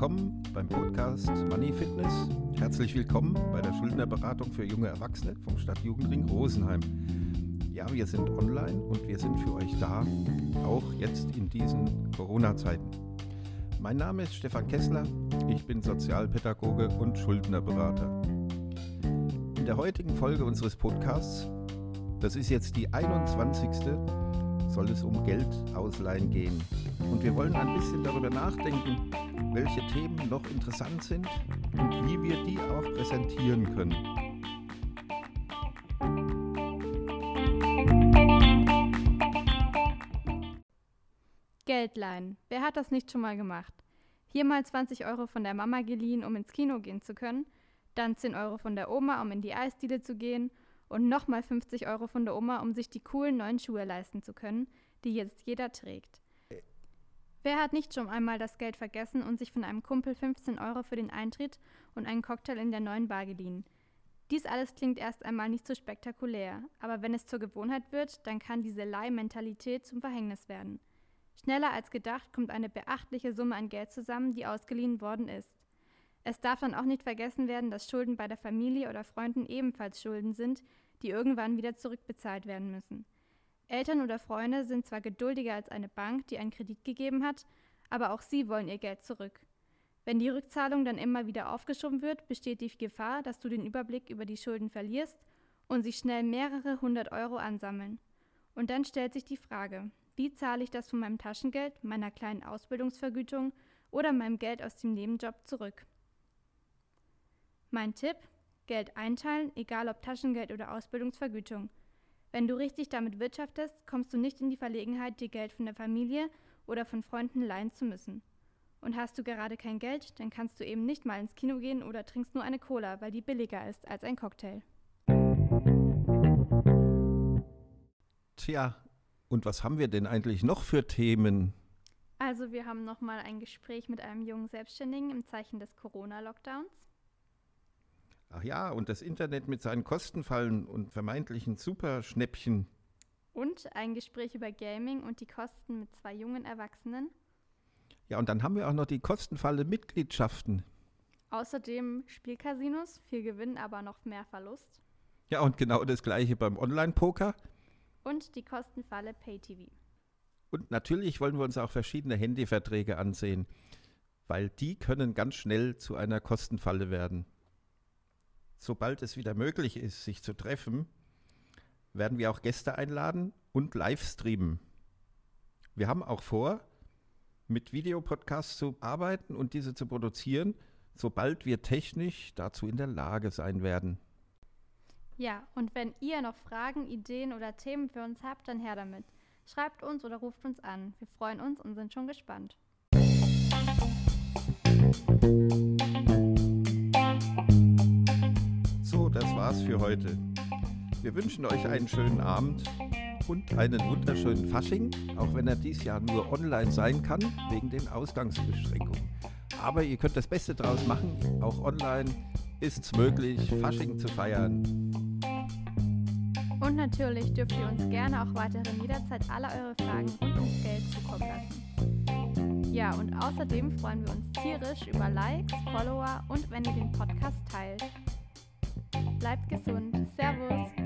willkommen beim Podcast Money Fitness. Herzlich willkommen bei der Schuldnerberatung für junge Erwachsene vom Stadtjugendring Rosenheim. Ja, wir sind online und wir sind für euch da, auch jetzt in diesen Corona-Zeiten. Mein Name ist Stefan Kessler, ich bin Sozialpädagoge und Schuldnerberater. In der heutigen Folge unseres Podcasts, das ist jetzt die 21 soll es um Geld ausleihen gehen. Und wir wollen ein bisschen darüber nachdenken, welche Themen noch interessant sind und wie wir die auch präsentieren können. Geld leihen. Wer hat das nicht schon mal gemacht? Hier mal 20 Euro von der Mama geliehen, um ins Kino gehen zu können, dann 10 Euro von der Oma, um in die Eisdiele zu gehen und nochmal 50 Euro von der Oma, um sich die coolen neuen Schuhe leisten zu können, die jetzt jeder trägt. Wer hat nicht schon einmal das Geld vergessen und sich von einem Kumpel 15 Euro für den Eintritt und einen Cocktail in der neuen Bar geliehen? Dies alles klingt erst einmal nicht so spektakulär, aber wenn es zur Gewohnheit wird, dann kann diese Leihmentalität zum Verhängnis werden. Schneller als gedacht kommt eine beachtliche Summe an Geld zusammen, die ausgeliehen worden ist. Es darf dann auch nicht vergessen werden, dass Schulden bei der Familie oder Freunden ebenfalls Schulden sind, die irgendwann wieder zurückbezahlt werden müssen. Eltern oder Freunde sind zwar geduldiger als eine Bank, die einen Kredit gegeben hat, aber auch sie wollen ihr Geld zurück. Wenn die Rückzahlung dann immer wieder aufgeschoben wird, besteht die Gefahr, dass du den Überblick über die Schulden verlierst und sich schnell mehrere hundert Euro ansammeln. Und dann stellt sich die Frage, wie zahle ich das von meinem Taschengeld, meiner kleinen Ausbildungsvergütung oder meinem Geld aus dem Nebenjob zurück? Mein Tipp, Geld einteilen, egal ob Taschengeld oder Ausbildungsvergütung. Wenn du richtig damit wirtschaftest, kommst du nicht in die Verlegenheit, dir Geld von der Familie oder von Freunden leihen zu müssen. Und hast du gerade kein Geld, dann kannst du eben nicht mal ins Kino gehen oder trinkst nur eine Cola, weil die billiger ist als ein Cocktail. Tja, und was haben wir denn eigentlich noch für Themen? Also wir haben nochmal ein Gespräch mit einem jungen Selbstständigen im Zeichen des Corona-Lockdowns. Ach ja, und das Internet mit seinen Kostenfallen und vermeintlichen Superschnäppchen. Und ein Gespräch über Gaming und die Kosten mit zwei jungen Erwachsenen. Ja, und dann haben wir auch noch die kostenfalle Mitgliedschaften. Außerdem Spielcasinos, viel Gewinn, aber noch mehr Verlust. Ja, und genau das gleiche beim Online-Poker. Und die kostenfalle Pay-TV. Und natürlich wollen wir uns auch verschiedene Handyverträge ansehen, weil die können ganz schnell zu einer Kostenfalle werden sobald es wieder möglich ist, sich zu treffen, werden wir auch Gäste einladen und live streamen. Wir haben auch vor, mit Videopodcasts zu arbeiten und diese zu produzieren, sobald wir technisch dazu in der Lage sein werden. Ja, und wenn ihr noch Fragen, Ideen oder Themen für uns habt, dann her damit. Schreibt uns oder ruft uns an. Wir freuen uns und sind schon gespannt. Für heute. Wir wünschen euch einen schönen Abend und einen wunderschönen Fasching, auch wenn er dies Jahr nur online sein kann, wegen den Ausgangsbeschränkungen. Aber ihr könnt das Beste draus machen. Auch online ist es möglich, Fasching zu feiern. Und natürlich dürft ihr uns gerne auch weiterhin jederzeit alle eure Fragen und ums Geld zukommen lassen. Ja, und außerdem freuen wir uns tierisch über Likes, Follower und wenn ihr den Podcast teilt. Bleibt gesund. Servus.